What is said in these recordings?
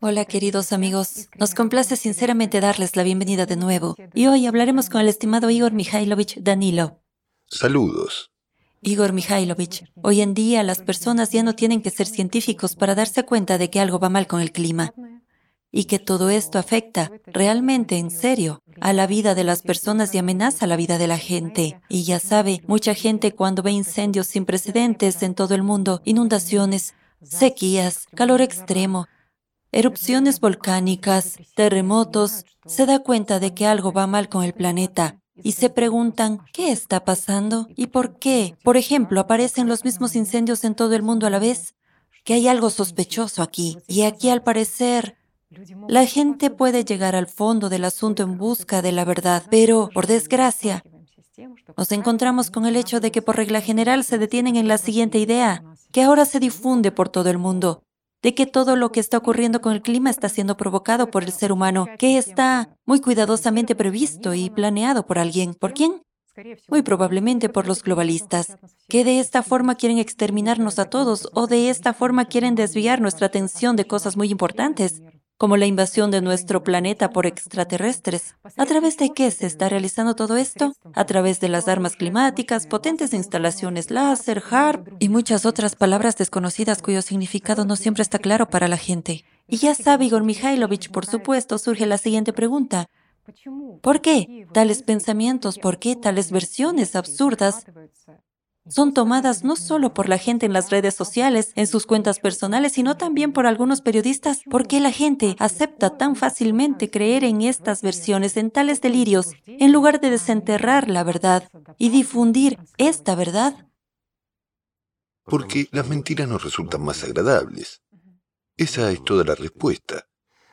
Hola queridos amigos, nos complace sinceramente darles la bienvenida de nuevo y hoy hablaremos con el estimado Igor Mikhailovich Danilo. Saludos. Igor Mikhailovich, hoy en día las personas ya no tienen que ser científicos para darse cuenta de que algo va mal con el clima y que todo esto afecta realmente, en serio, a la vida de las personas y amenaza la vida de la gente. Y ya sabe, mucha gente cuando ve incendios sin precedentes en todo el mundo, inundaciones, sequías, calor extremo, erupciones volcánicas, terremotos, se da cuenta de que algo va mal con el planeta y se preguntan qué está pasando y por qué. Por ejemplo, aparecen los mismos incendios en todo el mundo a la vez, que hay algo sospechoso aquí. Y aquí al parecer la gente puede llegar al fondo del asunto en busca de la verdad, pero, por desgracia, nos encontramos con el hecho de que por regla general se detienen en la siguiente idea, que ahora se difunde por todo el mundo, de que todo lo que está ocurriendo con el clima está siendo provocado por el ser humano, que está muy cuidadosamente previsto y planeado por alguien. ¿Por quién? Muy probablemente por los globalistas, que de esta forma quieren exterminarnos a todos o de esta forma quieren desviar nuestra atención de cosas muy importantes como la invasión de nuestro planeta por extraterrestres. ¿A través de qué se está realizando todo esto? A través de las armas climáticas, potentes instalaciones láser, HARP y muchas otras palabras desconocidas cuyo significado no siempre está claro para la gente. Y ya sabe Igor Mikhailovich, por supuesto, surge la siguiente pregunta. ¿Por qué tales pensamientos, por qué tales versiones absurdas son tomadas no solo por la gente en las redes sociales, en sus cuentas personales, sino también por algunos periodistas. ¿Por qué la gente acepta tan fácilmente creer en estas versiones, en tales delirios, en lugar de desenterrar la verdad y difundir esta verdad? Porque las mentiras nos resultan más agradables. Esa es toda la respuesta.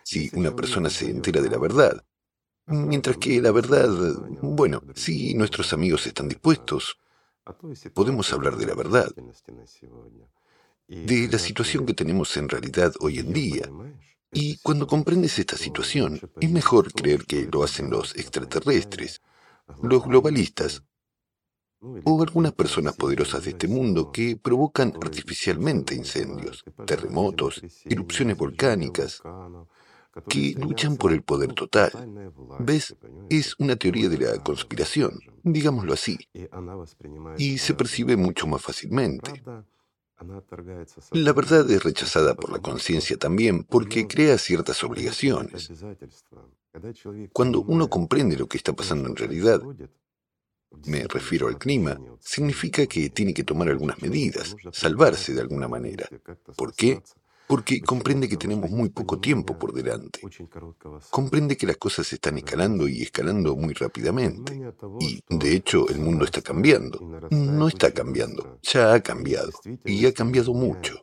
Si una persona se entera de la verdad, Mientras que la verdad, bueno, si nuestros amigos están dispuestos, podemos hablar de la verdad, de la situación que tenemos en realidad hoy en día. Y cuando comprendes esta situación, es mejor creer que lo hacen los extraterrestres, los globalistas o algunas personas poderosas de este mundo que provocan artificialmente incendios, terremotos, erupciones volcánicas, que luchan por el poder total. ¿Ves? Es una teoría de la conspiración, digámoslo así, y se percibe mucho más fácilmente. La verdad es rechazada por la conciencia también porque crea ciertas obligaciones. Cuando uno comprende lo que está pasando en realidad, me refiero al clima, significa que tiene que tomar algunas medidas, salvarse de alguna manera. ¿Por qué? Porque comprende que tenemos muy poco tiempo por delante. Comprende que las cosas están escalando y escalando muy rápidamente. Y, de hecho, el mundo está cambiando. No está cambiando, ya ha cambiado. Y ha cambiado mucho.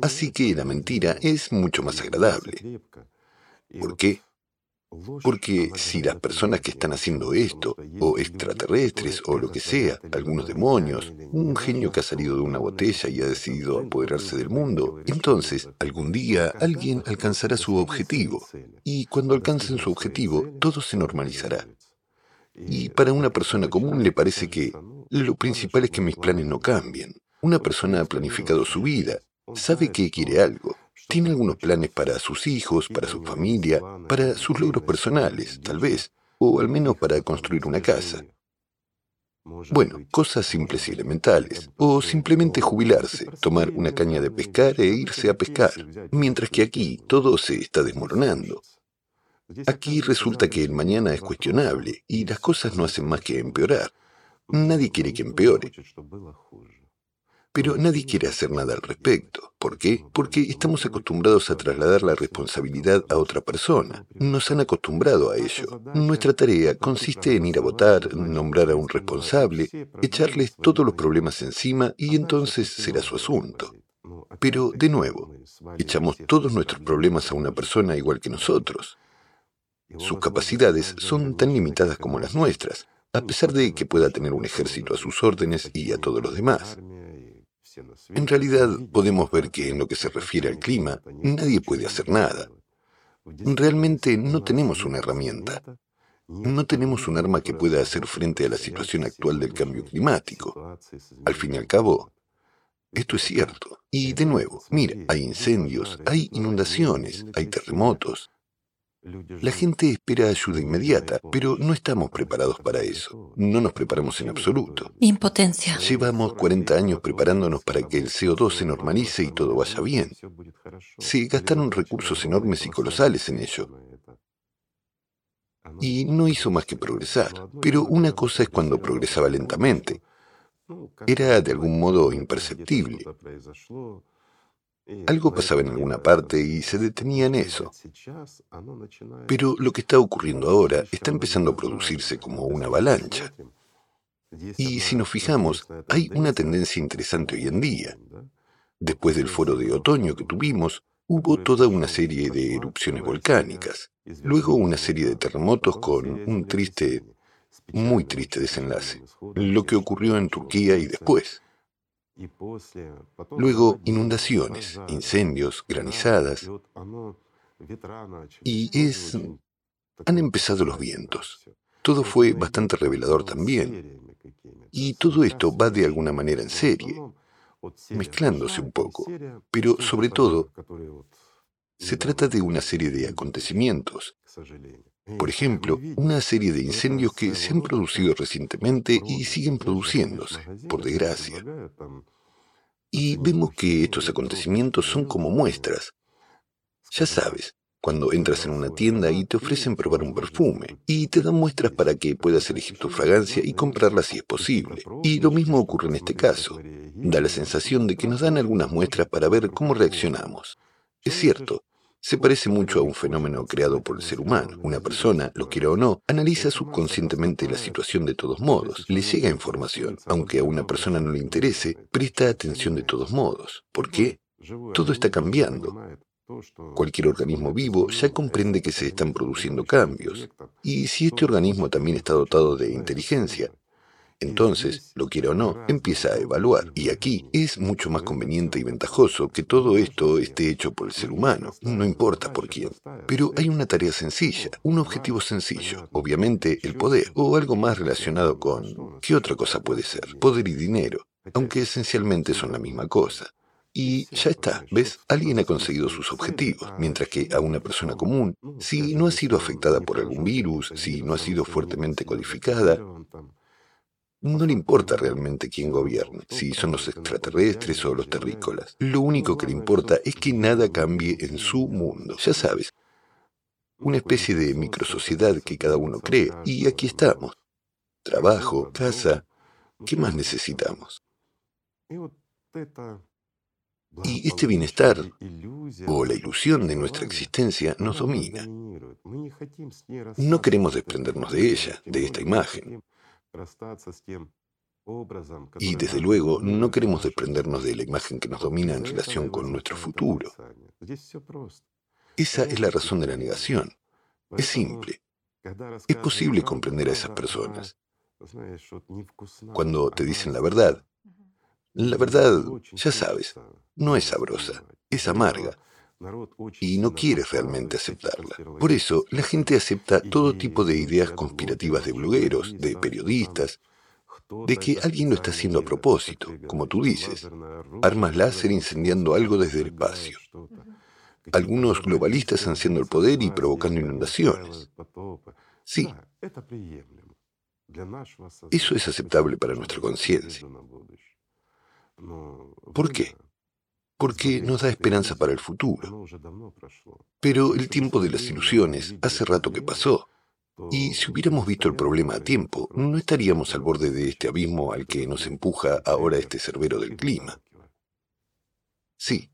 Así que la mentira es mucho más agradable. ¿Por qué? Porque si las personas que están haciendo esto, o extraterrestres, o lo que sea, algunos demonios, un genio que ha salido de una botella y ha decidido apoderarse del mundo, entonces algún día alguien alcanzará su objetivo. Y cuando alcancen su objetivo, todo se normalizará. Y para una persona común le parece que lo principal es que mis planes no cambien. Una persona ha planificado su vida, sabe que quiere algo, tiene algunos planes para sus hijos, para su familia, para sus logros personales, tal vez, o al menos para construir una casa. Bueno, cosas simples y elementales. O simplemente jubilarse, tomar una caña de pescar e irse a pescar. Mientras que aquí todo se está desmoronando. Aquí resulta que el mañana es cuestionable y las cosas no hacen más que empeorar. Nadie quiere que empeore. Pero nadie quiere hacer nada al respecto. ¿Por qué? Porque estamos acostumbrados a trasladar la responsabilidad a otra persona. Nos han acostumbrado a ello. Nuestra tarea consiste en ir a votar, nombrar a un responsable, echarles todos los problemas encima y entonces será su asunto. Pero, de nuevo, echamos todos nuestros problemas a una persona igual que nosotros. Sus capacidades son tan limitadas como las nuestras, a pesar de que pueda tener un ejército a sus órdenes y a todos los demás. En realidad, podemos ver que en lo que se refiere al clima, nadie puede hacer nada. Realmente no tenemos una herramienta. No tenemos un arma que pueda hacer frente a la situación actual del cambio climático. Al fin y al cabo, Esto es cierto. Y de nuevo, mira, hay incendios, hay inundaciones, hay terremotos. La gente espera ayuda inmediata, pero no estamos preparados para eso. No nos preparamos en absoluto. Impotencia. Llevamos 40 años preparándonos para que el CO2 se normalice y todo vaya bien. Se gastaron recursos enormes y colosales en ello. Y no hizo más que progresar. Pero una cosa es cuando progresaba lentamente. Era de algún modo imperceptible. Algo pasaba en alguna parte y se detenía en eso. Pero lo que está ocurriendo ahora está empezando a producirse como una avalancha. Y si nos fijamos, hay una tendencia interesante hoy en día. Después del foro de otoño que tuvimos, hubo toda una serie de erupciones volcánicas, luego una serie de terremotos con un triste, muy triste desenlace, lo que ocurrió en Turquía y después. Luego inundaciones, incendios, granizadas. Y es... Han empezado los vientos. Todo fue bastante revelador también. Y todo esto va de alguna manera en serie, mezclándose un poco. Pero sobre todo, se trata de una serie de acontecimientos. Por ejemplo, una serie de incendios que se han producido recientemente y siguen produciéndose, por desgracia. Y vemos que estos acontecimientos son como muestras. Ya sabes, cuando entras en una tienda y te ofrecen probar un perfume, y te dan muestras para que puedas elegir tu fragancia y comprarla si es posible. Y lo mismo ocurre en este caso. Da la sensación de que nos dan algunas muestras para ver cómo reaccionamos. Es cierto, se parece mucho a un fenómeno creado por el ser humano. Una persona, lo quiera o no, analiza subconscientemente la situación de todos modos. Le llega información. Aunque a una persona no le interese, presta atención de todos modos. ¿Por qué? Todo está cambiando. Cualquier organismo vivo ya comprende que se están produciendo cambios. Y si este organismo también está dotado de inteligencia, entonces, lo quiera o no, empieza a evaluar. Y aquí es mucho más conveniente y ventajoso que todo esto esté hecho por el ser humano, no importa por quién. Pero hay una tarea sencilla, un objetivo sencillo, obviamente el poder, o algo más relacionado con... ¿Qué otra cosa puede ser? Poder y dinero, aunque esencialmente son la misma cosa. Y ya está, ¿ves? Alguien ha conseguido sus objetivos, mientras que a una persona común, si no ha sido afectada por algún virus, si no ha sido fuertemente codificada, no le importa realmente quién gobierne, si son los extraterrestres o los terrícolas. Lo único que le importa es que nada cambie en su mundo. Ya sabes, una especie de microsociedad que cada uno cree. Y aquí estamos. Trabajo, casa. ¿Qué más necesitamos? Y este bienestar o la ilusión de nuestra existencia nos domina. No queremos desprendernos de ella, de esta imagen. Y desde luego no queremos desprendernos de la imagen que nos domina en relación con nuestro futuro. Esa es la razón de la negación. Es simple. Es posible comprender a esas personas. Cuando te dicen la verdad, la verdad, ya sabes, no es sabrosa, es amarga, y no quiere realmente aceptarla. Por eso, la gente acepta todo tipo de ideas conspirativas de blogueros, de periodistas, de que alguien lo está haciendo a propósito, como tú dices, armas láser incendiando algo desde el espacio. Algunos globalistas ansiando el poder y provocando inundaciones. Sí. Eso es aceptable para nuestra conciencia. ¿Por qué? Porque nos da esperanza para el futuro. Pero el tiempo de las ilusiones hace rato que pasó. Y si hubiéramos visto el problema a tiempo, no estaríamos al borde de este abismo al que nos empuja ahora este cerbero del clima. Sí,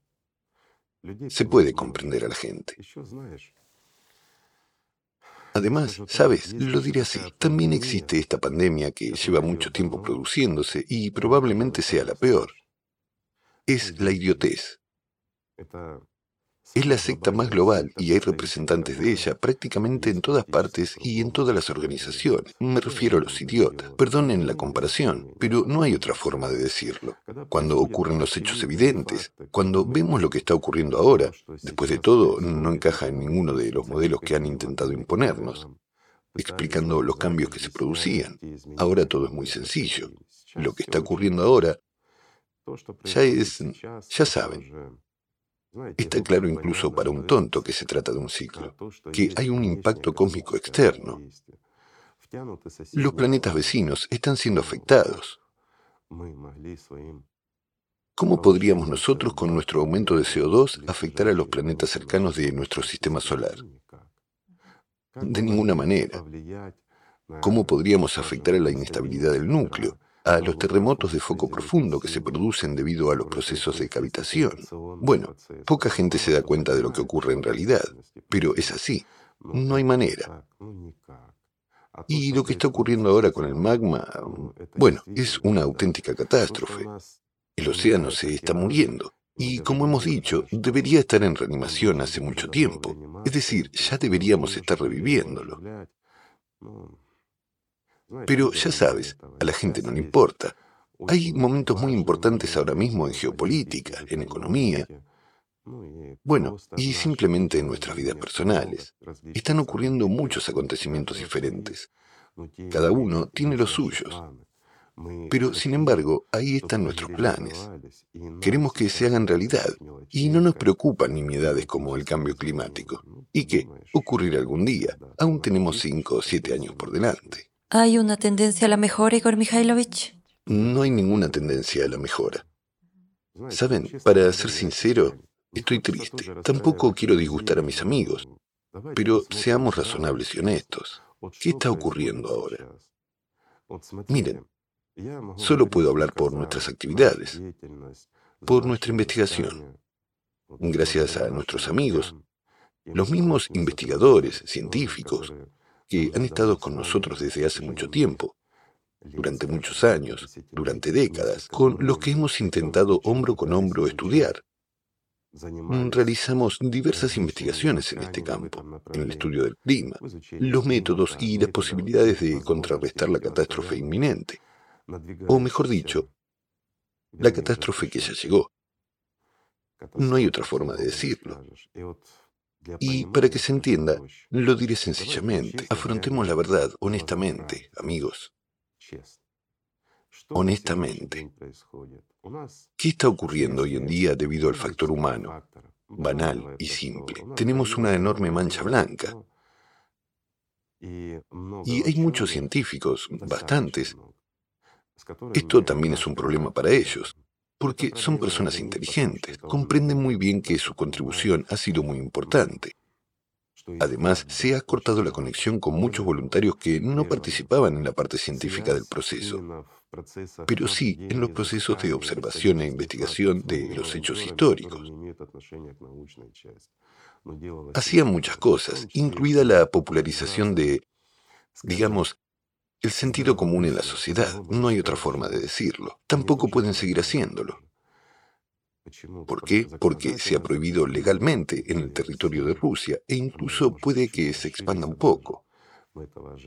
se puede comprender a la gente. Además, sabes, lo diré así, también existe esta pandemia que lleva mucho tiempo produciéndose y probablemente sea la peor es la idiotez. Es la secta más global y hay representantes de ella prácticamente en todas partes y en todas las organizaciones. Me refiero a los idiotas. Perdonen la comparación, pero no hay otra forma de decirlo. Cuando ocurren los hechos evidentes, cuando vemos lo que está ocurriendo ahora, después de todo, no encaja en ninguno de los modelos que han intentado imponernos, explicando los cambios que se producían. Ahora todo es muy sencillo. Lo que está ocurriendo ahora ya es, ya saben. Está claro incluso para un tonto que se trata de un ciclo, que hay un impacto cósmico externo. Los planetas vecinos están siendo afectados. ¿Cómo podríamos nosotros, con nuestro aumento de CO2, afectar a los planetas cercanos de nuestro sistema solar? De ninguna manera. ¿Cómo podríamos afectar a la inestabilidad del núcleo, a los terremotos de foco profundo que se producen debido a los procesos de cavitación? Bueno, poca gente se da cuenta de lo que ocurre en realidad, pero es así. No hay manera. Y lo que está ocurriendo ahora con el magma, bueno, es una auténtica catástrofe. El océano se está muriendo. Y como hemos dicho, debería estar en reanimación hace mucho tiempo. Es decir, ya deberíamos estar reviviéndolo. Pero ya sabes, a la gente no le importa. Hay momentos muy importantes ahora mismo en geopolítica, en economía. Bueno, y simplemente en nuestras vidas personales. Están ocurriendo muchos acontecimientos diferentes. Cada uno tiene los suyos. Pero, sin embargo, ahí están nuestros planes. Queremos que se hagan realidad y no nos preocupan nimiedades como el cambio climático. ¿Y qué? Ocurrirá algún día. Aún tenemos cinco o siete años por delante. ¿Hay una tendencia a la mejora, Igor Mikhailovich? No hay ninguna tendencia a la mejora. Saben, para ser sincero, estoy triste. Tampoco quiero disgustar a mis amigos. Pero seamos razonables y honestos. ¿Qué está ocurriendo ahora? Miren, Solo puedo hablar por nuestras actividades, por nuestra investigación. Gracias a nuestros amigos, los mismos investigadores, científicos, que han estado con nosotros desde hace mucho tiempo, durante muchos años, durante décadas, con los que hemos intentado hombro con hombro estudiar. Realizamos diversas investigaciones en este campo, en el estudio del clima, los métodos y las posibilidades de contrarrestar la catástrofe inminente. O mejor dicho, la catástrofe que ya llegó. No hay otra forma de decirlo. Y para que se entienda, lo diré sencillamente. Afrontemos la verdad honestamente, amigos. Honestamente. ¿Qué está ocurriendo hoy en día debido al factor humano? Banal y simple. Tenemos una enorme mancha blanca. Y hay muchos científicos, bastantes, esto también es un problema para ellos, porque son personas inteligentes, comprenden muy bien que su contribución ha sido muy importante. Además, se ha cortado la conexión con muchos voluntarios que no participaban en la parte científica del proceso, pero sí en los procesos de observación e investigación de los hechos históricos. Hacían muchas cosas, incluida la popularización de, digamos, el sentido común en la sociedad. No hay otra forma de decirlo. Tampoco pueden seguir haciéndolo. ¿Por qué? Porque se ha prohibido legalmente en el territorio de Rusia e incluso puede que se expanda un poco.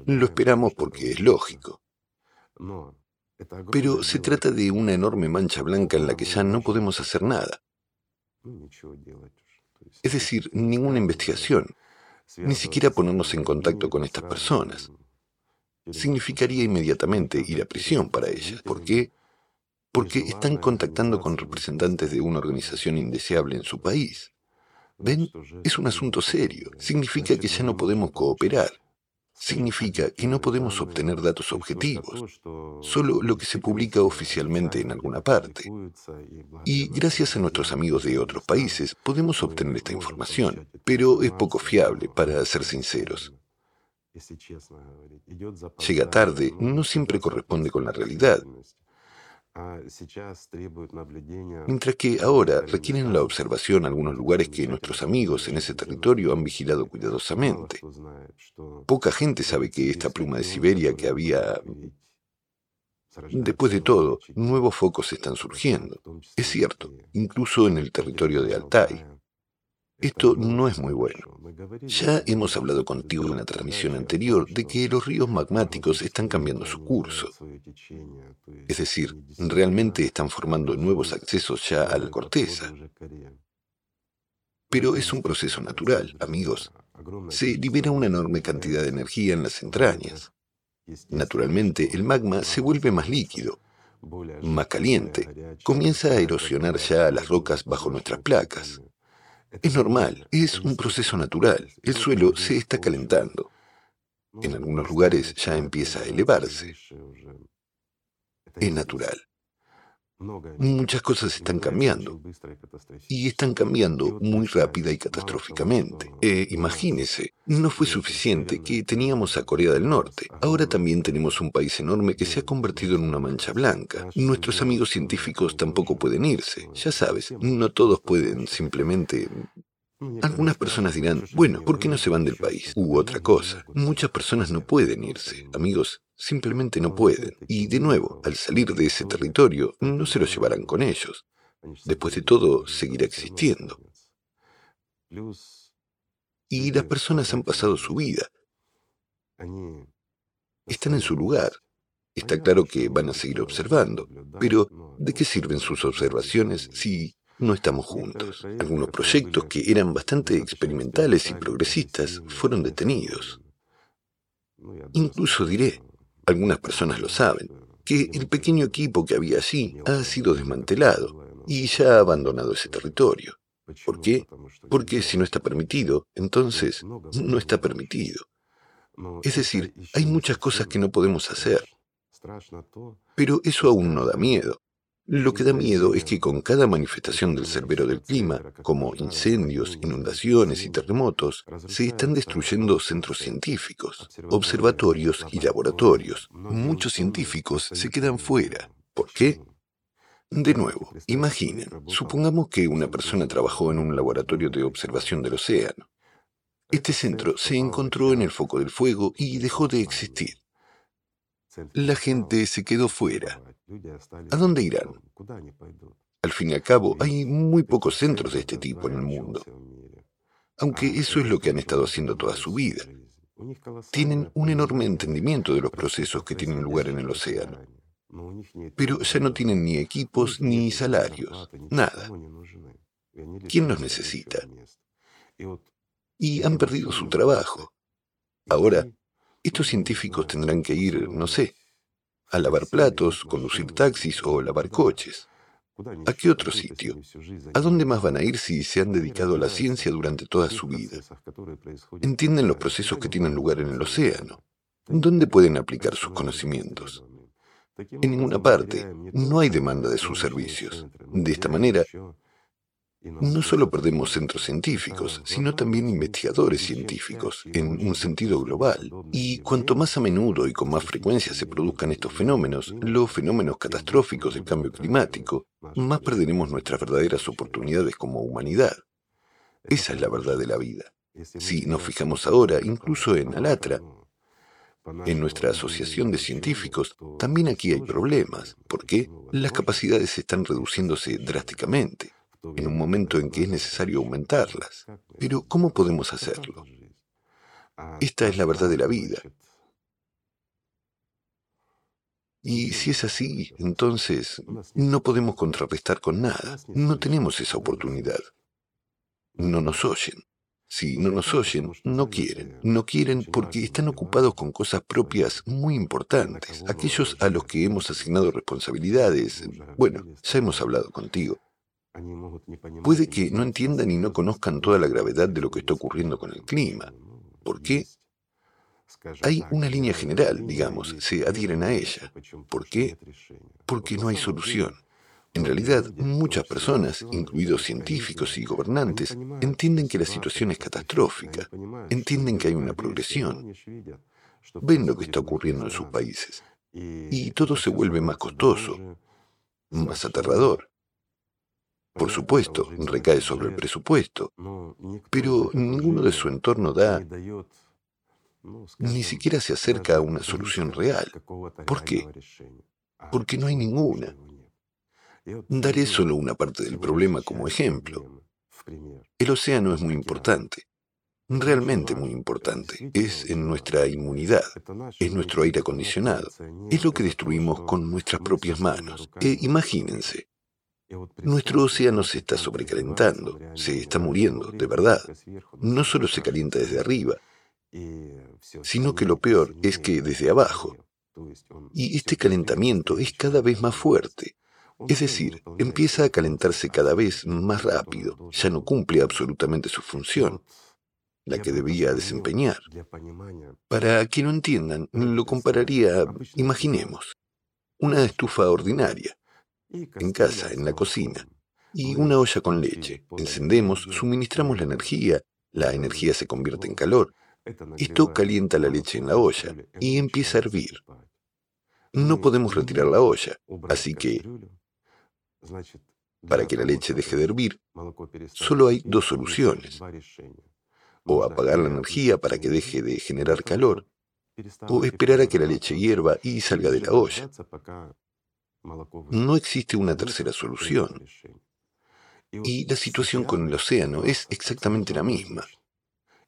Lo esperamos porque es lógico. Pero se trata de una enorme mancha blanca en la que ya no podemos hacer nada. Es decir, ninguna investigación, ni siquiera ponernos en contacto con estas personas significaría inmediatamente ir a prisión para ellas. ¿Por qué? Porque están contactando con representantes de una organización indeseable en su país. ¿Ven? Es un asunto serio. Significa que ya no podemos cooperar. Significa que no podemos obtener datos objetivos, solo lo que se publica oficialmente en alguna parte. Y gracias a nuestros amigos de otros países podemos obtener esta información, pero es poco fiable, para ser sinceros. Llega tarde, no siempre corresponde con la realidad. Mientras que ahora requieren la observación algunos lugares que nuestros amigos en ese territorio han vigilado cuidadosamente. Poca gente sabe que esta pluma de Siberia que había... Después de todo, nuevos focos están surgiendo. Es cierto, incluso en el territorio de Altai. Esto no es muy bueno. Ya hemos hablado contigo en la transmisión anterior de que los ríos magmáticos están cambiando su curso. Es decir, realmente están formando nuevos accesos ya a la corteza. Pero es un proceso natural, amigos. Se libera una enorme cantidad de energía en las entrañas. Naturalmente, el magma se vuelve más líquido, más caliente, comienza a erosionar ya las rocas bajo nuestras placas. Es normal, es un proceso natural. El suelo se está calentando. En algunos lugares ya empieza a elevarse. Es natural. Muchas cosas están cambiando y están cambiando muy rápida y catastróficamente. Eh, imagínese, no fue suficiente que teníamos a Corea del Norte. Ahora también tenemos un país enorme que se ha convertido en una mancha blanca. Nuestros amigos científicos tampoco pueden irse. Ya sabes, no todos pueden simplemente algunas personas dirán, bueno, ¿por qué no se van del país? U otra cosa, muchas personas no pueden irse. Amigos, simplemente no pueden. Y de nuevo, al salir de ese territorio, no se lo llevarán con ellos. Después de todo, seguirá existiendo. Y las personas han pasado su vida. Están en su lugar. Está claro que van a seguir observando. Pero, ¿de qué sirven sus observaciones si no estamos juntos. Algunos proyectos que eran bastante experimentales y progresistas fueron detenidos. Incluso diré, algunas personas lo saben, que el pequeño equipo que había allí ha sido desmantelado y ya ha abandonado ese territorio. ¿Por qué? Porque si no está permitido, entonces no está permitido. Es decir, hay muchas cosas que no podemos hacer. Pero eso aún no da miedo. Lo que da miedo es que con cada manifestación del cerbero del clima, como incendios, inundaciones y terremotos, se están destruyendo centros científicos, observatorios y laboratorios. Muchos científicos se quedan fuera. ¿Por qué? De nuevo, imaginen, supongamos que una persona trabajó en un laboratorio de observación del océano. Este centro se encontró en el foco del fuego y dejó de existir. La gente se quedó fuera ¿A dónde irán? Al fin y al cabo, hay muy pocos centros de este tipo en el mundo. Aunque eso es lo que han estado haciendo toda su vida. Tienen un enorme entendimiento de los procesos que tienen lugar en el océano. Pero ya no tienen ni equipos ni salarios, nada. ¿Quién los necesita? Y han perdido su trabajo. Ahora, estos científicos tendrán que ir, no sé, a lavar platos, conducir taxis o lavar coches. ¿A qué otro sitio? ¿A dónde más van a ir si se han dedicado a la ciencia durante toda su vida? Entienden los procesos que tienen lugar en el océano. ¿Dónde pueden aplicar sus conocimientos? En ninguna parte. No hay demanda de sus servicios. De esta manera, no solo perdemos centros científicos, sino también investigadores científicos, en un sentido global. Y cuanto más a menudo y con más frecuencia se produzcan estos fenómenos, los fenómenos catastróficos del cambio climático, más perderemos nuestras verdaderas oportunidades como humanidad. Esa es la verdad de la vida. Si nos fijamos ahora, incluso en Alatra, en nuestra asociación de científicos, también aquí hay problemas. ¿Por qué? Las capacidades están reduciéndose drásticamente en un momento en que es necesario aumentarlas. Pero ¿cómo podemos hacerlo? Esta es la verdad de la vida. Y si es así, entonces no podemos contrarrestar con nada. No tenemos esa oportunidad. No nos oyen. Si no nos oyen, no quieren. No quieren porque están ocupados con cosas propias muy importantes. Aquellos a los que hemos asignado responsabilidades, bueno, ya hemos hablado contigo. Puede que no entiendan y no conozcan toda la gravedad de lo que está ocurriendo con el clima. ¿Por qué? Hay una línea general, digamos, se adhieren a ella. ¿Por qué? Porque no hay solución. En realidad, muchas personas, incluidos científicos y gobernantes, entienden que la situación es catastrófica, entienden que hay una progresión, ven lo que está ocurriendo en sus países, y todo se vuelve más costoso, más aterrador. Por supuesto, recae sobre el presupuesto, pero ninguno de su entorno da, ni siquiera se acerca a una solución real. ¿Por qué? Porque no hay ninguna. Daré solo una parte del problema como ejemplo. El océano es muy importante, realmente muy importante. Es en nuestra inmunidad, es nuestro aire acondicionado, es lo que destruimos con nuestras propias manos. E imagínense, nuestro océano se está sobrecalentando, se está muriendo, de verdad. No solo se calienta desde arriba, sino que lo peor es que desde abajo, Y este calentamiento es cada vez más fuerte. Es decir, empieza a calentarse cada vez más rápido, ya no cumple absolutamente su función, la que debía desempeñar. Para que lo entiendan, lo compararía, imaginemos, una estufa ordinaria, en casa, en la cocina, y una olla con leche. Encendemos, suministramos la energía, la energía se convierte en calor. Esto calienta la leche en la olla y empieza a hervir. No podemos retirar la olla, así que para que la leche deje de hervir, solo hay dos soluciones. O apagar la energía para que deje de generar calor, o esperar a que la leche hierva y salga de la olla. No existe una tercera solución. Y la situación con el océano es exactamente la misma.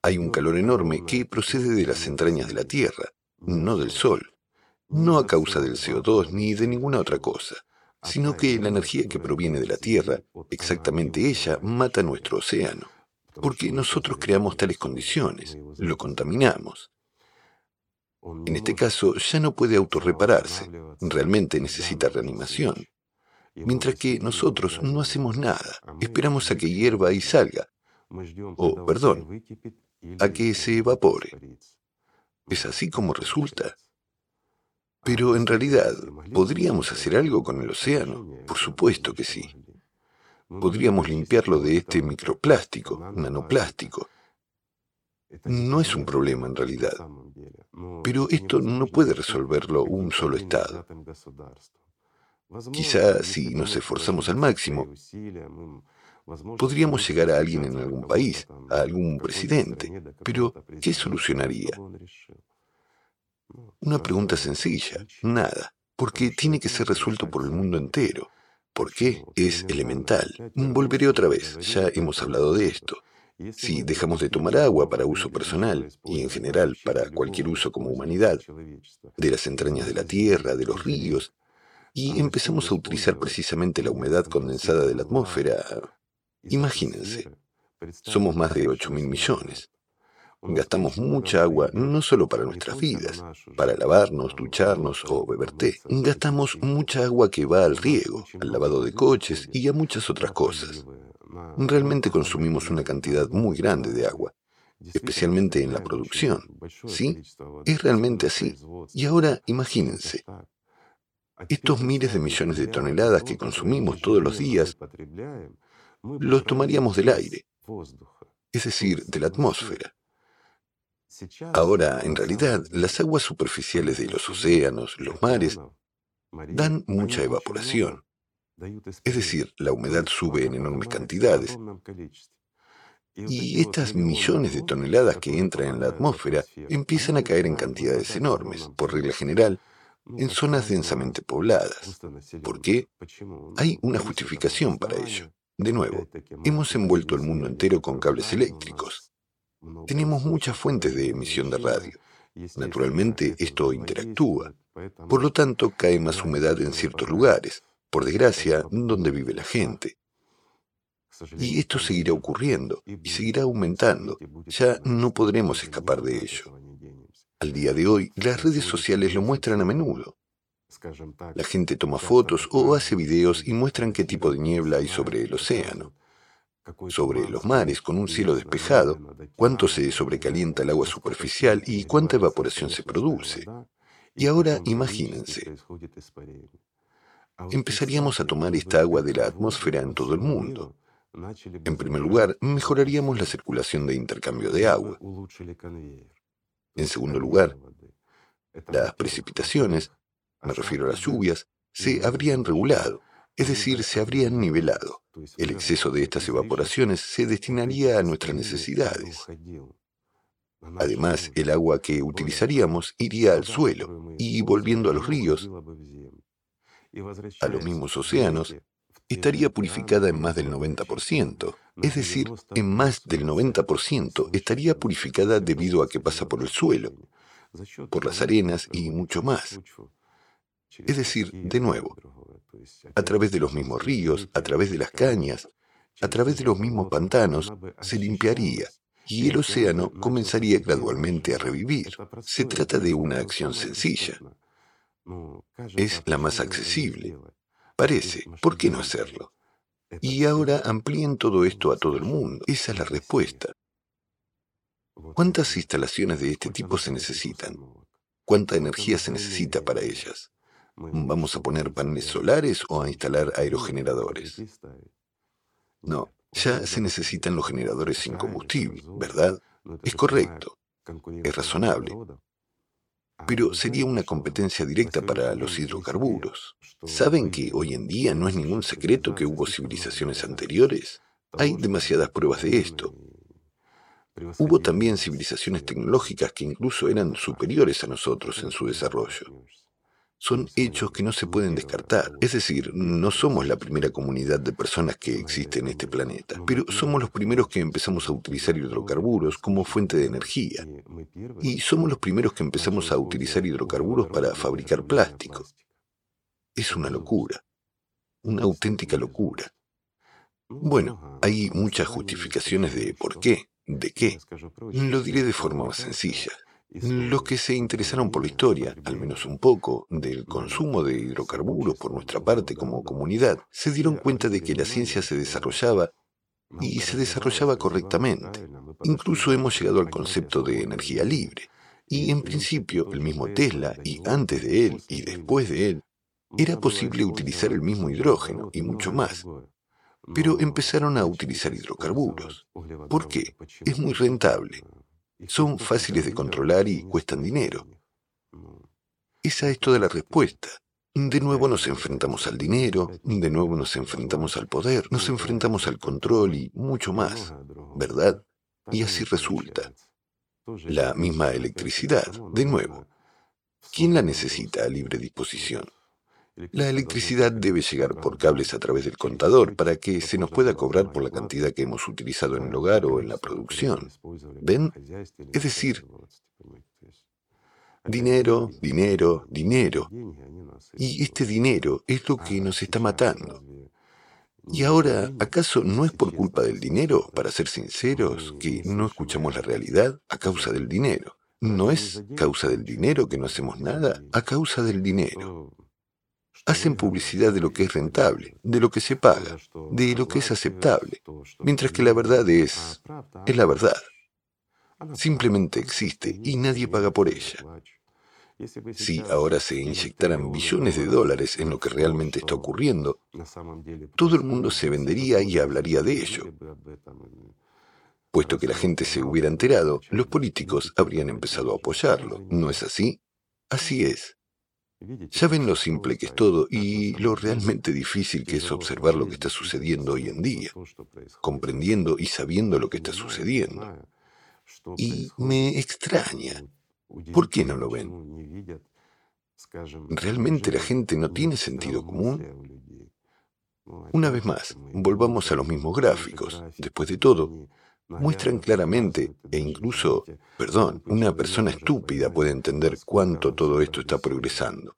Hay un calor enorme que procede de las entrañas de la Tierra, no del Sol, no a causa del CO2 ni de ninguna otra cosa sino que la energía que proviene de la Tierra, exactamente ella, mata nuestro océano, porque nosotros creamos tales condiciones, lo contaminamos. En este caso ya no puede autorrepararse, realmente necesita reanimación, mientras que nosotros no hacemos nada, esperamos a que hierva y salga, o, perdón, a que se evapore. ¿Es así como resulta? Pero en realidad, ¿podríamos hacer algo con el océano? Por supuesto que sí. Podríamos limpiarlo de este microplástico, nanoplástico. No es un problema en realidad. Pero esto no puede resolverlo un solo Estado. Quizá si nos esforzamos al máximo, podríamos llegar a alguien en algún país, a algún presidente. Pero, ¿qué solucionaría? Una pregunta sencilla, nada, porque tiene que ser resuelto por el mundo entero. ¿Por qué? Es elemental. Volveré otra vez, ya hemos hablado de esto. Si dejamos de tomar agua para uso personal y en general para cualquier uso como humanidad, de las entrañas de la tierra, de los ríos, y empezamos a utilizar precisamente la humedad condensada de la atmósfera, imagínense, somos más de 8 mil millones. Gastamos mucha agua no solo para nuestras vidas, para lavarnos, ducharnos o beber té. Gastamos mucha agua que va al riego, al lavado de coches y a muchas otras cosas. Realmente consumimos una cantidad muy grande de agua, especialmente en la producción. ¿Sí? Es realmente así. Y ahora imagínense, estos miles de millones de toneladas que consumimos todos los días, los tomaríamos del aire, es decir, de la atmósfera. Ahora, en realidad, las aguas superficiales de los océanos, los mares, dan mucha evaporación. Es decir, la humedad sube en enormes cantidades. Y estas millones de toneladas que entran en la atmósfera empiezan a caer en cantidades enormes, por regla general, en zonas densamente pobladas. ¿Por qué? Hay una justificación para ello. De nuevo, hemos envuelto el mundo entero con cables eléctricos. Tenemos muchas fuentes de emisión de radio. Naturalmente, esto interactúa. Por lo tanto, cae más humedad en ciertos lugares, por desgracia, donde vive la gente. Y esto seguirá ocurriendo y seguirá aumentando. Ya no podremos escapar de ello. Al día de hoy, las redes sociales lo muestran a menudo. La gente toma fotos o hace videos y muestran qué tipo de niebla hay sobre el océano sobre los mares con un cielo despejado, cuánto se sobrecalienta el agua superficial y cuánta evaporación se produce. Y ahora imagínense, empezaríamos a tomar esta agua de la atmósfera en todo el mundo. En primer lugar, mejoraríamos la circulación de intercambio de agua. En segundo lugar, las precipitaciones, me refiero a las lluvias, se habrían regulado es decir, se habrían nivelado. El exceso de estas evaporaciones se destinaría a nuestras necesidades. Además, el agua que utilizaríamos iría al suelo y, volviendo a los ríos, a los mismos océanos, estaría purificada en más del 90%. Es decir, en más del 90% estaría purificada debido a que pasa por el suelo, por las arenas y mucho más. Es decir, de nuevo, a través de los mismos ríos, a través de las cañas, a través de los mismos pantanos, se limpiaría y el océano comenzaría gradualmente a revivir. Se trata de una acción sencilla. Es la más accesible. Parece, ¿por qué no hacerlo? Y ahora amplíen todo esto a todo el mundo. Esa es la respuesta. ¿Cuántas instalaciones de este tipo se necesitan? ¿Cuánta energía se necesita para ellas? ¿Vamos a poner paneles solares o a instalar aerogeneradores? No, ya se necesitan los generadores sin combustible, ¿verdad? Es correcto, es razonable. Pero sería una competencia directa para los hidrocarburos. ¿Saben que hoy en día no es ningún secreto que hubo civilizaciones anteriores? Hay demasiadas pruebas de esto. Hubo también civilizaciones tecnológicas que incluso eran superiores a nosotros en su desarrollo son hechos que no se pueden descartar. Es decir, no somos la primera comunidad de personas que existe en este planeta, pero somos los primeros que empezamos a utilizar hidrocarburos como fuente de energía. Y somos los primeros que empezamos a utilizar hidrocarburos para fabricar plástico. Es una locura, una auténtica locura. Bueno, hay muchas justificaciones de por qué, de qué. Lo diré de forma más sencilla. Los que se interesaron por la historia, al menos un poco, del consumo de hidrocarburos por nuestra parte como comunidad, se dieron cuenta de que la ciencia se desarrollaba y se desarrollaba correctamente. Incluso hemos llegado al concepto de energía libre. Y en principio, el mismo Tesla, y antes de él y después de él, era posible utilizar el mismo hidrógeno y mucho más. Pero empezaron a utilizar hidrocarburos. ¿Por qué? Es muy rentable. Son fáciles de controlar y cuestan dinero. Esa es toda la respuesta. De nuevo nos enfrentamos al dinero, de nuevo nos enfrentamos al poder, nos enfrentamos al control y mucho más, ¿verdad? Y así resulta. La misma electricidad, de nuevo. ¿Quién la necesita a libre disposición? La electricidad debe llegar por cables a través del contador para que se nos pueda cobrar por la cantidad que hemos utilizado en el hogar o en la producción. ¿Ven? Es decir, dinero, dinero, dinero. Y este dinero es lo que nos está matando. Y ahora, ¿acaso no es por culpa del dinero, para ser sinceros, que no escuchamos la realidad a causa del dinero? ¿No es causa del dinero que no hacemos nada? A causa del dinero. Hacen publicidad de lo que es rentable, de lo que se paga, de lo que es aceptable, mientras que la verdad es... es la verdad. Simplemente existe y nadie paga por ella. Si ahora se inyectaran billones de dólares en lo que realmente está ocurriendo, todo el mundo se vendería y hablaría de ello. Puesto que la gente se hubiera enterado, los políticos habrían empezado a apoyarlo. ¿No es así? Así es. Ya ven lo simple que es todo y lo realmente difícil que es observar lo que está sucediendo hoy en día, comprendiendo y sabiendo lo que está sucediendo. Y me extraña. ¿Por qué no lo ven? ¿Realmente la gente no tiene sentido común? Una vez más, volvamos a los mismos gráficos. Después de todo, muestran claramente, e incluso, perdón, una persona estúpida puede entender cuánto todo esto está progresando.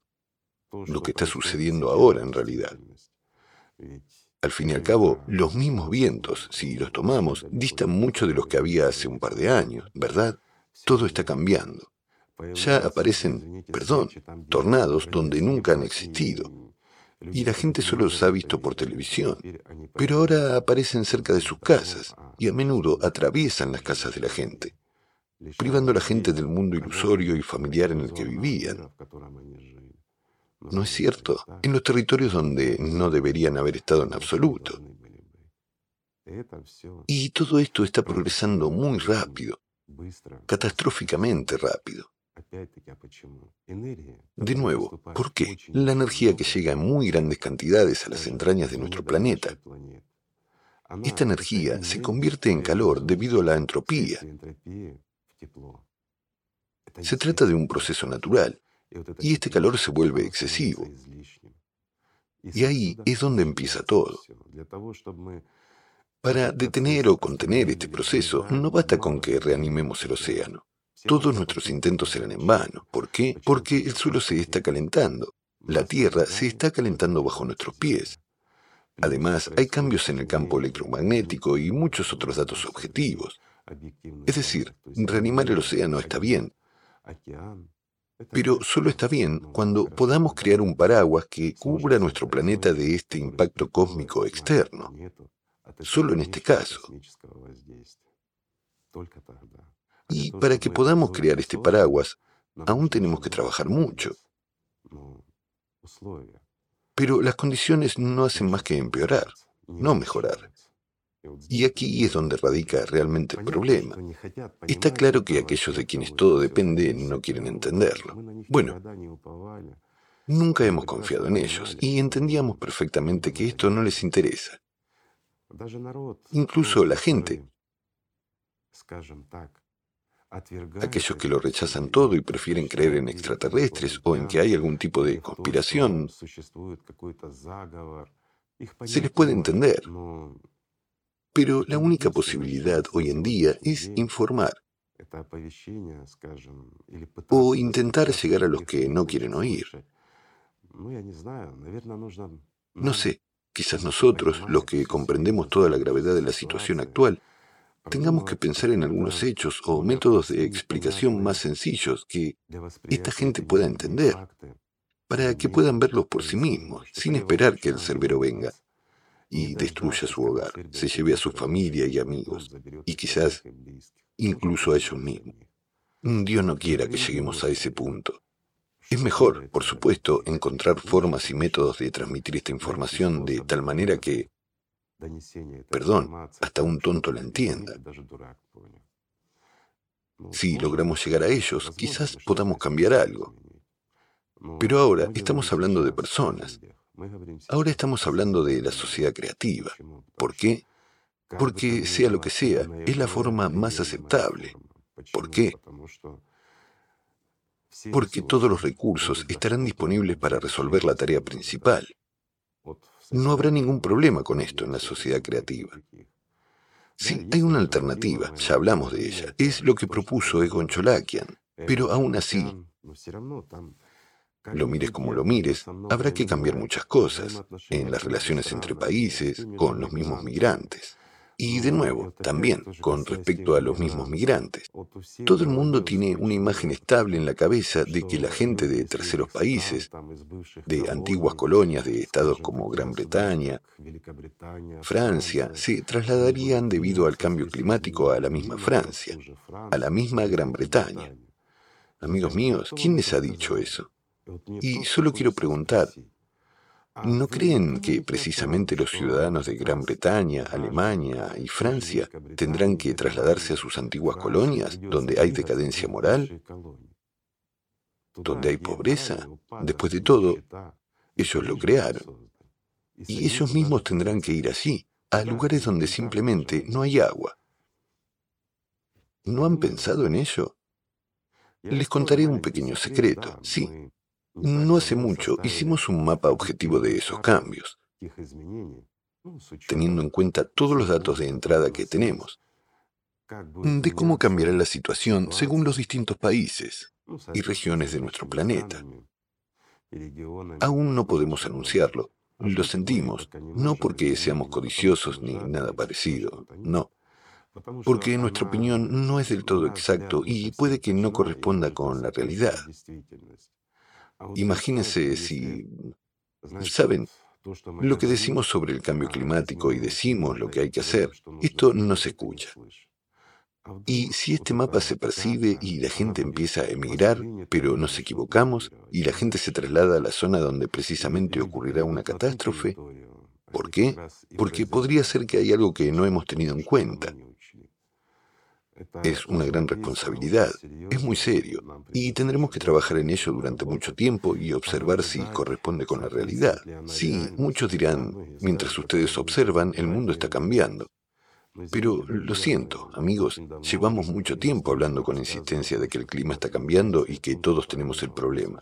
Lo que está sucediendo ahora en realidad. Al fin y al cabo, los mismos vientos, si los tomamos, distan mucho de los que había hace un par de años, ¿verdad? Todo está cambiando. Ya aparecen, perdón, tornados donde nunca han existido y la gente solo los ha visto por televisión. Pero ahora aparecen cerca de sus casas y a menudo atraviesan las casas de la gente, privando a la gente del mundo ilusorio y familiar en el que vivían. ¿No es cierto? En los territorios donde no deberían haber estado en absoluto. Y todo esto está progresando muy rápido, catastróficamente rápido. De nuevo, ¿por qué? La energía que llega en muy grandes cantidades a las entrañas de nuestro planeta. Esta energía se convierte en calor debido a la entropía. Se trata de un proceso natural, y este calor se vuelve excesivo. Y ahí es donde empieza todo. Para detener o contener este proceso, no basta con que reanimemos el océano. Todos nuestros intentos serán en vano. ¿Por qué? Porque el suelo se está calentando. La Tierra se está calentando bajo nuestros pies. Además, hay cambios en el campo electromagnético y muchos otros datos objetivos. Es decir, reanimar el océano está bien. Pero solo está bien cuando podamos crear un paraguas que cubra nuestro planeta de este impacto cósmico externo. Solo en este caso. Y para que podamos crear este paraguas, aún tenemos que trabajar mucho. Pero las condiciones no hacen más que empeorar, no mejorar. Y aquí es donde radica realmente el problema. Está claro que aquellos de quienes todo depende no quieren entenderlo. Bueno, nunca hemos confiado en ellos y entendíamos perfectamente que esto no les interesa. Incluso la gente, aquellos que lo rechazan todo y prefieren creer en extraterrestres o en que hay algún tipo de conspiración, se les puede entender. Pero la única posibilidad hoy en día es informar o intentar llegar a los que no quieren oír. No sé, quizás nosotros, los que comprendemos toda la gravedad de la situación actual, tengamos que pensar en algunos hechos o métodos de explicación más sencillos que esta gente pueda entender, para que puedan verlos por sí mismos, sin esperar que el cerbero venga y destruya su hogar, se lleve a su familia y amigos, y quizás incluso a ellos mismos. Dios no quiera que lleguemos a ese punto. Es mejor, por supuesto, encontrar formas y métodos de transmitir esta información de tal manera que, perdón, hasta un tonto la entienda. Si logramos llegar a ellos, quizás podamos cambiar algo. Pero ahora estamos hablando de personas, Ahora estamos hablando de la sociedad creativa. ¿Por qué? Porque sea lo que sea, es la forma más aceptable. ¿Por qué? Porque todos los recursos estarán disponibles para resolver la tarea principal. No habrá ningún problema con esto en la sociedad creativa. Sí, hay una alternativa, ya hablamos de ella. Es lo que propuso Egon Cholakian. Pero aún así, lo mires como lo mires, habrá que cambiar muchas cosas en las relaciones entre países, con los mismos migrantes. Y de nuevo, también con respecto a los mismos migrantes. Todo el mundo tiene una imagen estable en la cabeza de que la gente de terceros países, de antiguas colonias de estados como Gran Bretaña, Francia, se trasladarían debido al cambio climático a la misma Francia, a la misma Gran Bretaña. Amigos míos, ¿quién les ha dicho eso? Y solo quiero preguntar, ¿no creen que precisamente los ciudadanos de Gran Bretaña, Alemania y Francia tendrán que trasladarse a sus antiguas colonias, donde hay decadencia moral, donde hay pobreza? Después de todo, ellos lo crearon. Y ellos mismos tendrán que ir allí, a lugares donde simplemente no hay agua. ¿No han pensado en ello? Les contaré un pequeño secreto. Sí, no hace mucho hicimos un mapa objetivo de esos cambios, teniendo en cuenta todos los datos de entrada que tenemos, de cómo cambiará la situación según los distintos países y regiones de nuestro planeta. Aún no podemos anunciarlo, lo sentimos, no porque seamos codiciosos ni nada parecido, no, porque nuestra opinión no es del todo exacto y puede que no corresponda con la realidad. Imagínense si, ¿saben? Lo que decimos sobre el cambio climático y decimos lo que hay que hacer, esto no se escucha. Y si este mapa se percibe y la gente empieza a emigrar, pero nos equivocamos y la gente se traslada a la zona donde precisamente ocurrirá una catástrofe, ¿por qué? Porque podría ser que hay algo que no hemos tenido en cuenta. Es una gran responsabilidad, es muy serio, y tendremos que trabajar en ello durante mucho tiempo y observar si corresponde con la realidad. Sí, muchos dirán, mientras ustedes observan, el mundo está cambiando. Pero lo siento, amigos, llevamos mucho tiempo hablando con insistencia de que el clima está cambiando y que todos tenemos el problema.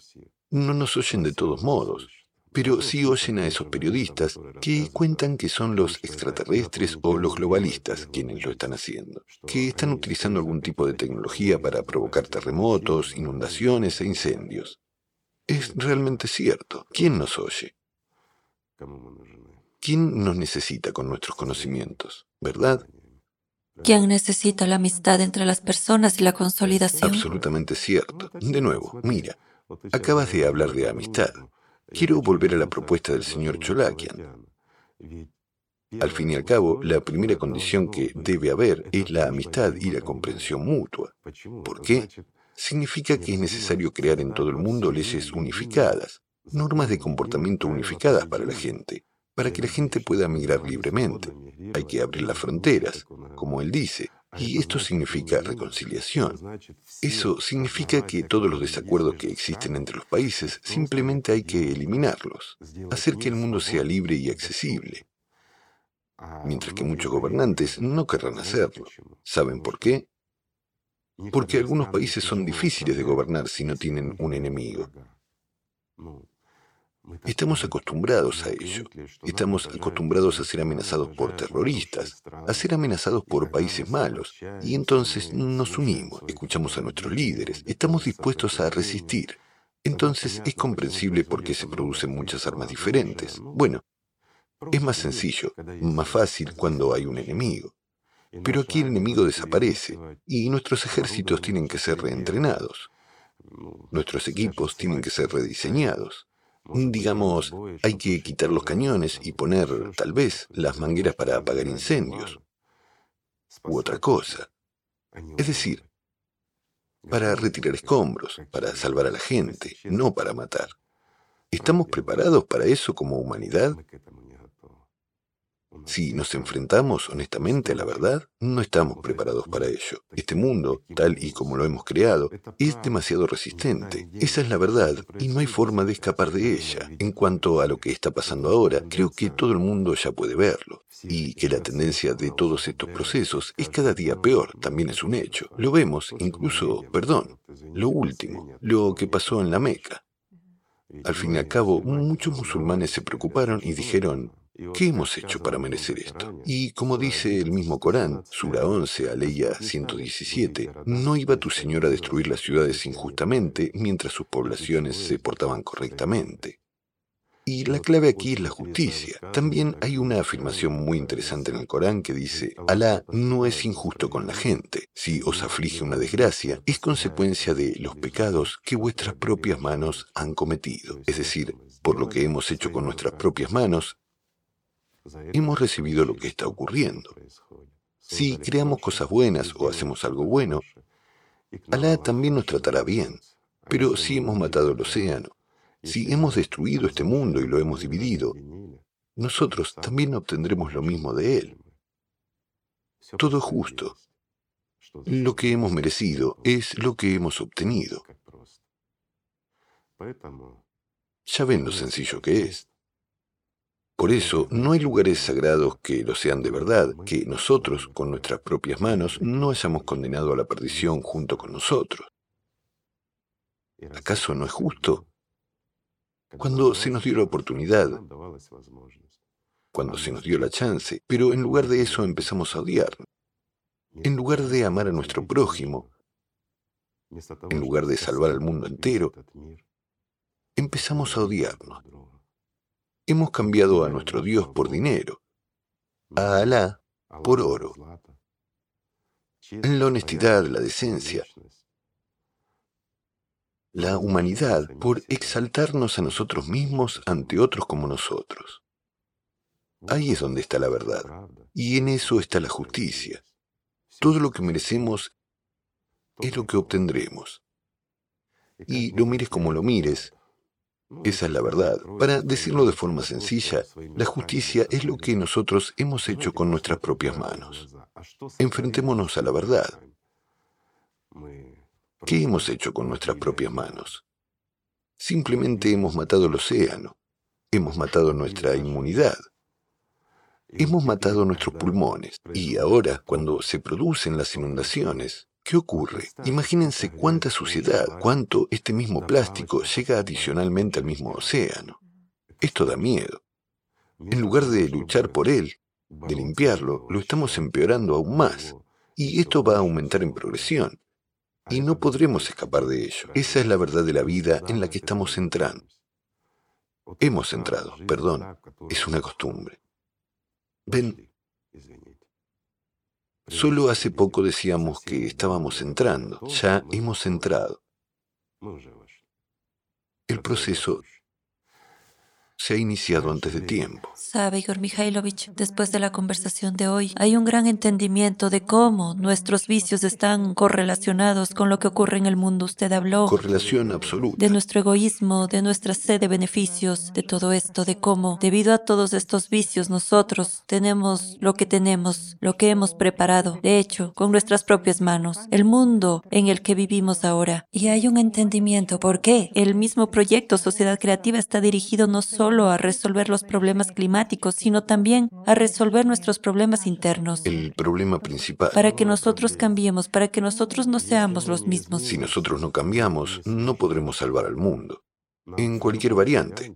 No nos oyen de todos modos. Pero sí oyen a esos periodistas que cuentan que son los extraterrestres o los globalistas quienes lo están haciendo, que están utilizando algún tipo de tecnología para provocar terremotos, inundaciones e incendios. Es realmente cierto. ¿Quién nos oye? ¿Quién nos necesita con nuestros conocimientos? ¿Verdad? ¿Quién necesita la amistad entre las personas y la consolidación? Absolutamente cierto. De nuevo, mira, Acabas de hablar de amistad. Quiero volver a la propuesta del señor Cholakian. Al fin y al cabo, la primera condición que debe haber es la amistad y la comprensión mutua. ¿Por qué? Significa que es necesario crear en todo el mundo leyes unificadas, normas de comportamiento unificadas para la gente, para que la gente pueda migrar libremente. Hay que abrir las fronteras, como él dice, y esto significa reconciliación. Eso significa que todos los desacuerdos que existen entre los países simplemente hay que eliminarlos, hacer que el mundo sea libre y accesible. Mientras que muchos gobernantes no querrán hacerlo. ¿Saben por qué? Porque algunos países son difíciles de gobernar si no tienen un enemigo. Estamos acostumbrados a ello. Estamos acostumbrados a ser amenazados por terroristas, a ser amenazados por países malos. Y entonces nos unimos, escuchamos a nuestros líderes, estamos dispuestos a resistir. Entonces es comprensible por qué se producen muchas armas diferentes. Bueno, es más sencillo, más fácil cuando hay un enemigo. Pero aquí el enemigo desaparece y nuestros ejércitos tienen que ser reentrenados. Nuestros equipos tienen que ser rediseñados. Digamos, hay que quitar los cañones y poner, tal vez, las mangueras para apagar incendios. U otra cosa. Es decir, para retirar escombros, para salvar a la gente, no para matar. ¿Estamos preparados para eso como humanidad? Si nos enfrentamos honestamente a la verdad, no estamos preparados para ello. Este mundo, tal y como lo hemos creado, es demasiado resistente. Esa es la verdad y no hay forma de escapar de ella. En cuanto a lo que está pasando ahora, creo que todo el mundo ya puede verlo. Y que la tendencia de todos estos procesos es cada día peor, también es un hecho. Lo vemos, incluso, perdón, lo último, lo que pasó en la Meca. Al fin y al cabo, muchos musulmanes se preocuparon y dijeron, ¿Qué hemos hecho para merecer esto? Y como dice el mismo Corán, Sura 11, Aleya 117, no iba tu Señor a destruir las ciudades injustamente mientras sus poblaciones se portaban correctamente. Y la clave aquí es la justicia. También hay una afirmación muy interesante en el Corán que dice, Alá no es injusto con la gente. Si os aflige una desgracia, es consecuencia de los pecados que vuestras propias manos han cometido. Es decir, por lo que hemos hecho con nuestras propias manos, hemos recibido lo que está ocurriendo. Si creamos cosas buenas o hacemos algo bueno, Alá también nos tratará bien. Pero si hemos matado el océano, si hemos destruido este mundo y lo hemos dividido, nosotros también obtendremos lo mismo de él. Todo es justo. Lo que hemos merecido es lo que hemos obtenido. Ya ven lo sencillo que es. Por eso, no hay lugares sagrados que lo sean de verdad, que nosotros, con nuestras propias manos, no hayamos condenado a la perdición junto con nosotros. ¿Acaso no es justo? Cuando se nos dio la oportunidad, cuando se nos dio la chance, pero en lugar de eso empezamos a odiar. En lugar de amar a nuestro prójimo, en lugar de salvar al mundo entero, empezamos a odiarnos. Hemos cambiado a nuestro Dios por dinero, a Alá por oro, la honestidad, la decencia, la humanidad por exaltarnos a nosotros mismos ante otros como nosotros. Ahí es donde está la verdad, y en eso está la justicia. Todo lo que merecemos es lo que obtendremos. Y lo mires como lo mires, esa es la verdad. Para decirlo de forma sencilla, la justicia es lo que nosotros hemos hecho con nuestras propias manos. Enfrentémonos a la verdad. ¿Qué hemos hecho con nuestras propias manos? Simplemente hemos matado el océano, hemos matado nuestra inmunidad, hemos matado nuestros pulmones y ahora, cuando se producen las inundaciones, ¿Qué ocurre? Imagínense cuánta suciedad, cuánto este mismo plástico llega adicionalmente al mismo océano. Esto da miedo. En lugar de luchar por él, de limpiarlo, lo estamos empeorando aún más. Y esto va a aumentar en progresión. Y no podremos escapar de ello. Esa es la verdad de la vida en la que estamos entrando. Hemos entrado, perdón, es una costumbre. Ven, Solo hace poco decíamos que estábamos entrando, ya hemos entrado. el proceso se ha iniciado antes de tiempo. Sabe, Igor Mikhailovich, después de la conversación de hoy, hay un gran entendimiento de cómo nuestros vicios están correlacionados con lo que ocurre en el mundo. Usted habló Correlación absoluta. de nuestro egoísmo, de nuestra sed de beneficios, de todo esto, de cómo, debido a todos estos vicios, nosotros tenemos lo que tenemos, lo que hemos preparado, de hecho, con nuestras propias manos, el mundo en el que vivimos ahora. Y hay un entendimiento por qué el mismo proyecto Sociedad Creativa está dirigido no solo a resolver los problemas climáticos, sino también a resolver nuestros problemas internos. El problema principal. Para que nosotros cambiemos, para que nosotros no seamos los mismos. Si nosotros no cambiamos, no podremos salvar al mundo. En cualquier variante.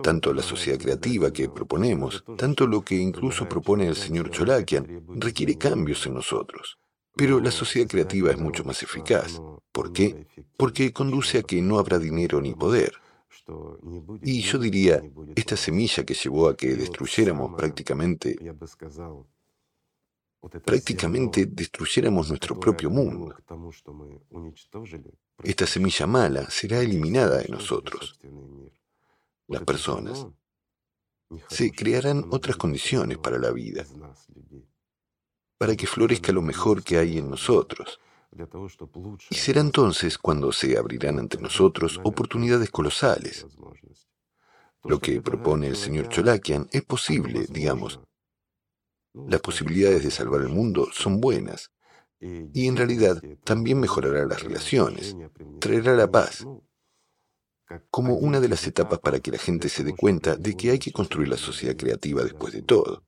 Tanto la sociedad creativa que proponemos, tanto lo que incluso propone el señor Cholakian, requiere cambios en nosotros. Pero la sociedad creativa es mucho más eficaz. ¿Por qué? Porque conduce a que no habrá dinero ni poder. Y yo diría, esta semilla que llevó a que destruyéramos prácticamente, prácticamente destruyéramos nuestro propio mundo. Esta semilla mala será eliminada de nosotros, las personas. Se crearán otras condiciones para la vida, para que florezca lo mejor que hay en nosotros. Y será entonces cuando se abrirán ante nosotros oportunidades colosales. Lo que propone el señor Cholakian es posible, digamos. Las posibilidades de salvar el mundo son buenas. Y en realidad también mejorará las relaciones, traerá la paz, como una de las etapas para que la gente se dé cuenta de que hay que construir la sociedad creativa después de todo.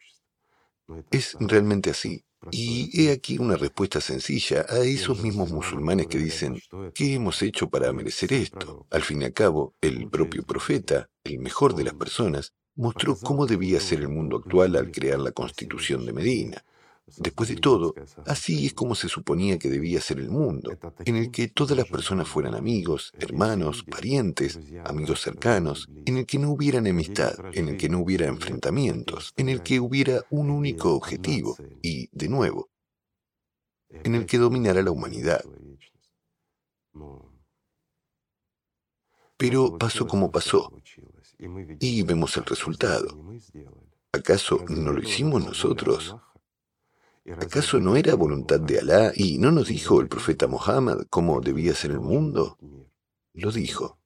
Es realmente así. Y he aquí una respuesta sencilla a esos mismos musulmanes que dicen, ¿qué hemos hecho para merecer esto? Al fin y al cabo, el propio profeta, el mejor de las personas, mostró cómo debía ser el mundo actual al crear la constitución de Medina. Después de todo, así es como se suponía que debía ser el mundo, en el que todas las personas fueran amigos, hermanos, parientes, amigos cercanos, en el que no hubiera enemistad, en el que no hubiera enfrentamientos, en el que hubiera un único objetivo y, de nuevo, en el que dominara la humanidad. Pero pasó como pasó, y vemos el resultado. ¿Acaso no lo hicimos nosotros? ¿Acaso no era voluntad de Alá y no nos dijo el profeta Mohammed cómo debía ser el mundo? Lo dijo.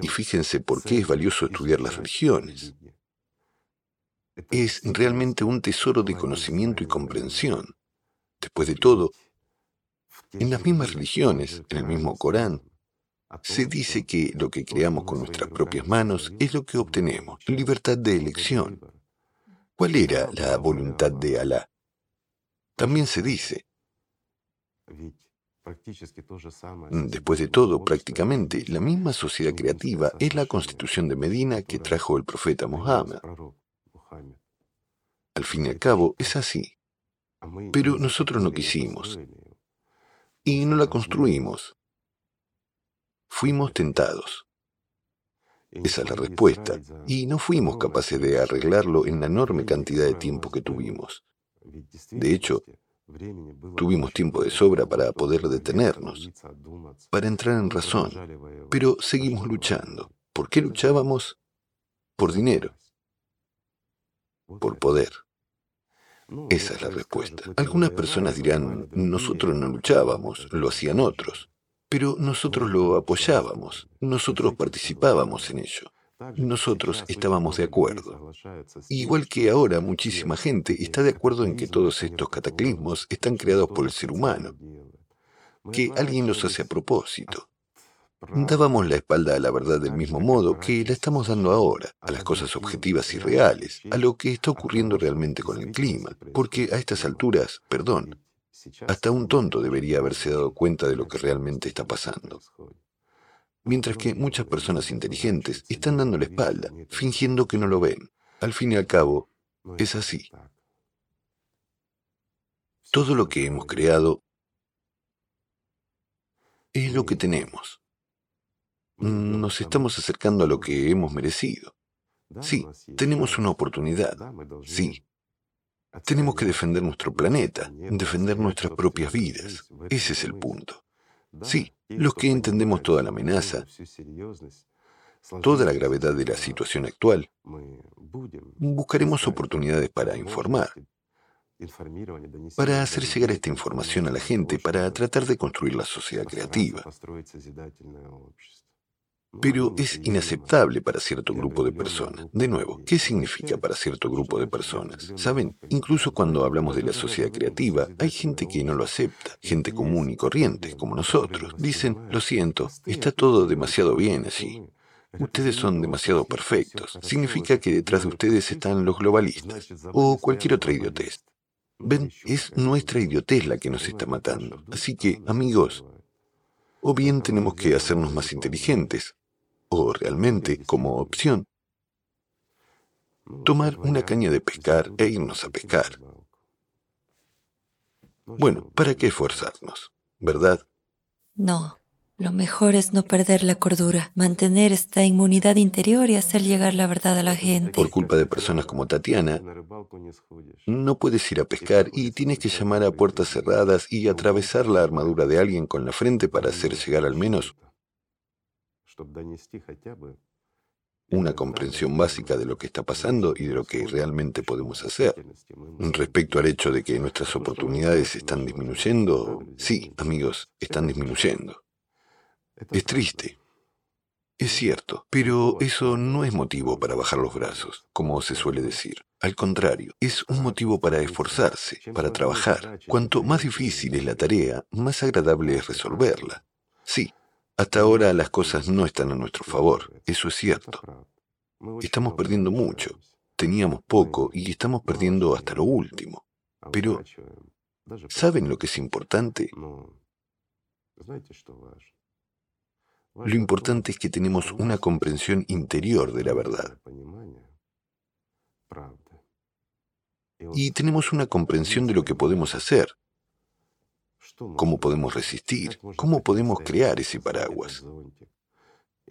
Y fíjense por qué es valioso estudiar las religiones. Es realmente un tesoro de conocimiento y comprensión. Después de todo, en las mismas religiones, en el mismo Corán, se dice que lo que creamos con nuestras propias manos es lo que obtenemos, libertad de elección. ¿Cuál era la voluntad de Alá? También se dice. Después de todo, prácticamente la misma sociedad creativa es la constitución de Medina que trajo el profeta Mohammed. Al fin y al cabo, es así. Pero nosotros no quisimos. Y no la construimos. Fuimos tentados. Esa es la respuesta. Y no fuimos capaces de arreglarlo en la enorme cantidad de tiempo que tuvimos. De hecho, tuvimos tiempo de sobra para poder detenernos, para entrar en razón. Pero seguimos luchando. ¿Por qué luchábamos? Por dinero. Por poder. Esa es la respuesta. Algunas personas dirán, nosotros no luchábamos, lo hacían otros. Pero nosotros lo apoyábamos, nosotros participábamos en ello, nosotros estábamos de acuerdo. Igual que ahora muchísima gente está de acuerdo en que todos estos cataclismos están creados por el ser humano, que alguien los hace a propósito. Dábamos la espalda a la verdad del mismo modo que la estamos dando ahora, a las cosas objetivas y reales, a lo que está ocurriendo realmente con el clima, porque a estas alturas, perdón, hasta un tonto debería haberse dado cuenta de lo que realmente está pasando. Mientras que muchas personas inteligentes están dando la espalda, fingiendo que no lo ven. Al fin y al cabo, es así. Todo lo que hemos creado es lo que tenemos. Nos estamos acercando a lo que hemos merecido. Sí, tenemos una oportunidad. Sí, tenemos que defender nuestro planeta, defender nuestras propias vidas. Ese es el punto. Sí, los que entendemos toda la amenaza, toda la gravedad de la situación actual, buscaremos oportunidades para informar, para hacer llegar esta información a la gente, para tratar de construir la sociedad creativa. Pero es inaceptable para cierto grupo de personas. De nuevo, ¿qué significa para cierto grupo de personas? Saben, incluso cuando hablamos de la sociedad creativa, hay gente que no lo acepta, gente común y corriente, como nosotros. Dicen, lo siento, está todo demasiado bien así. Ustedes son demasiado perfectos. Significa que detrás de ustedes están los globalistas o cualquier otra idiotez. Ven, es nuestra idiotez la que nos está matando. Así que, amigos, o bien tenemos que hacernos más inteligentes, o realmente, como opción, tomar una caña de pescar e irnos a pescar. Bueno, ¿para qué esforzarnos? ¿Verdad? No. Lo mejor es no perder la cordura, mantener esta inmunidad interior y hacer llegar la verdad a la gente. Por culpa de personas como Tatiana, no puedes ir a pescar y tienes que llamar a puertas cerradas y atravesar la armadura de alguien con la frente para hacer llegar al menos una comprensión básica de lo que está pasando y de lo que realmente podemos hacer. Respecto al hecho de que nuestras oportunidades están disminuyendo, sí, amigos, están disminuyendo. Es triste. Es cierto, pero eso no es motivo para bajar los brazos, como se suele decir. Al contrario, es un motivo para esforzarse, para trabajar. Cuanto más difícil es la tarea, más agradable es resolverla. Sí, hasta ahora las cosas no están a nuestro favor, eso es cierto. Estamos perdiendo mucho, teníamos poco y estamos perdiendo hasta lo último. Pero, ¿saben lo que es importante? Lo importante es que tenemos una comprensión interior de la verdad. Y tenemos una comprensión de lo que podemos hacer, cómo podemos resistir, cómo podemos crear ese paraguas.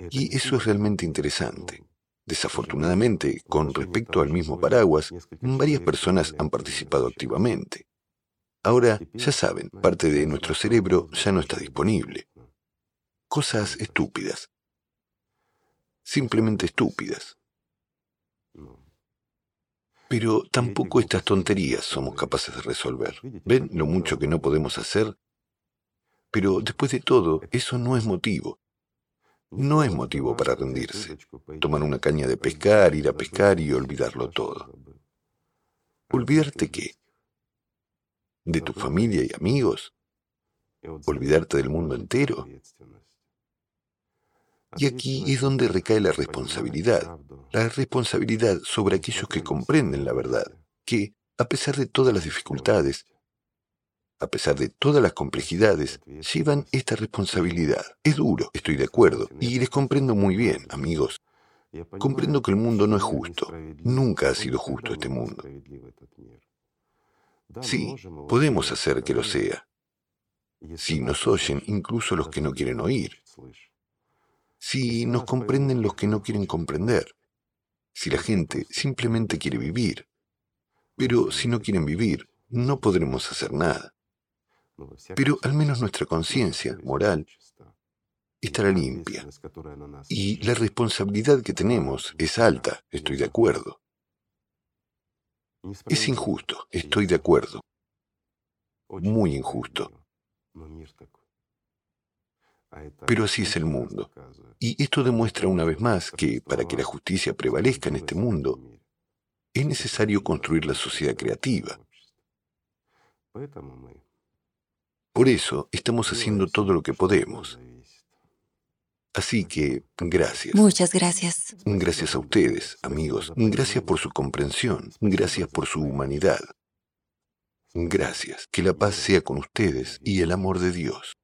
Y eso es realmente interesante. Desafortunadamente, con respecto al mismo paraguas, varias personas han participado activamente. Ahora, ya saben, parte de nuestro cerebro ya no está disponible. Cosas estúpidas. Simplemente estúpidas. Pero tampoco estas tonterías somos capaces de resolver. ¿Ven lo mucho que no podemos hacer? Pero después de todo, eso no es motivo. No es motivo para rendirse. Tomar una caña de pescar, ir a pescar y olvidarlo todo. ¿Olvidarte qué? ¿De tu familia y amigos? ¿Olvidarte del mundo entero? Y aquí es donde recae la responsabilidad, la responsabilidad sobre aquellos que comprenden la verdad, que, a pesar de todas las dificultades, a pesar de todas las complejidades, llevan esta responsabilidad. Es duro, estoy de acuerdo, y les comprendo muy bien, amigos. Comprendo que el mundo no es justo, nunca ha sido justo este mundo. Sí, podemos hacer que lo sea. Si nos oyen incluso los que no quieren oír si nos comprenden los que no quieren comprender, si la gente simplemente quiere vivir. Pero si no quieren vivir, no podremos hacer nada. Pero al menos nuestra conciencia moral estará limpia. Y la responsabilidad que tenemos es alta, estoy de acuerdo. Es injusto, estoy de acuerdo. Muy injusto. Pero así es el mundo. Y esto demuestra una vez más que para que la justicia prevalezca en este mundo, es necesario construir la sociedad creativa. Por eso estamos haciendo todo lo que podemos. Así que, gracias. Muchas gracias. Gracias a ustedes, amigos. Gracias por su comprensión. Gracias por su humanidad. Gracias. Que la paz sea con ustedes y el amor de Dios.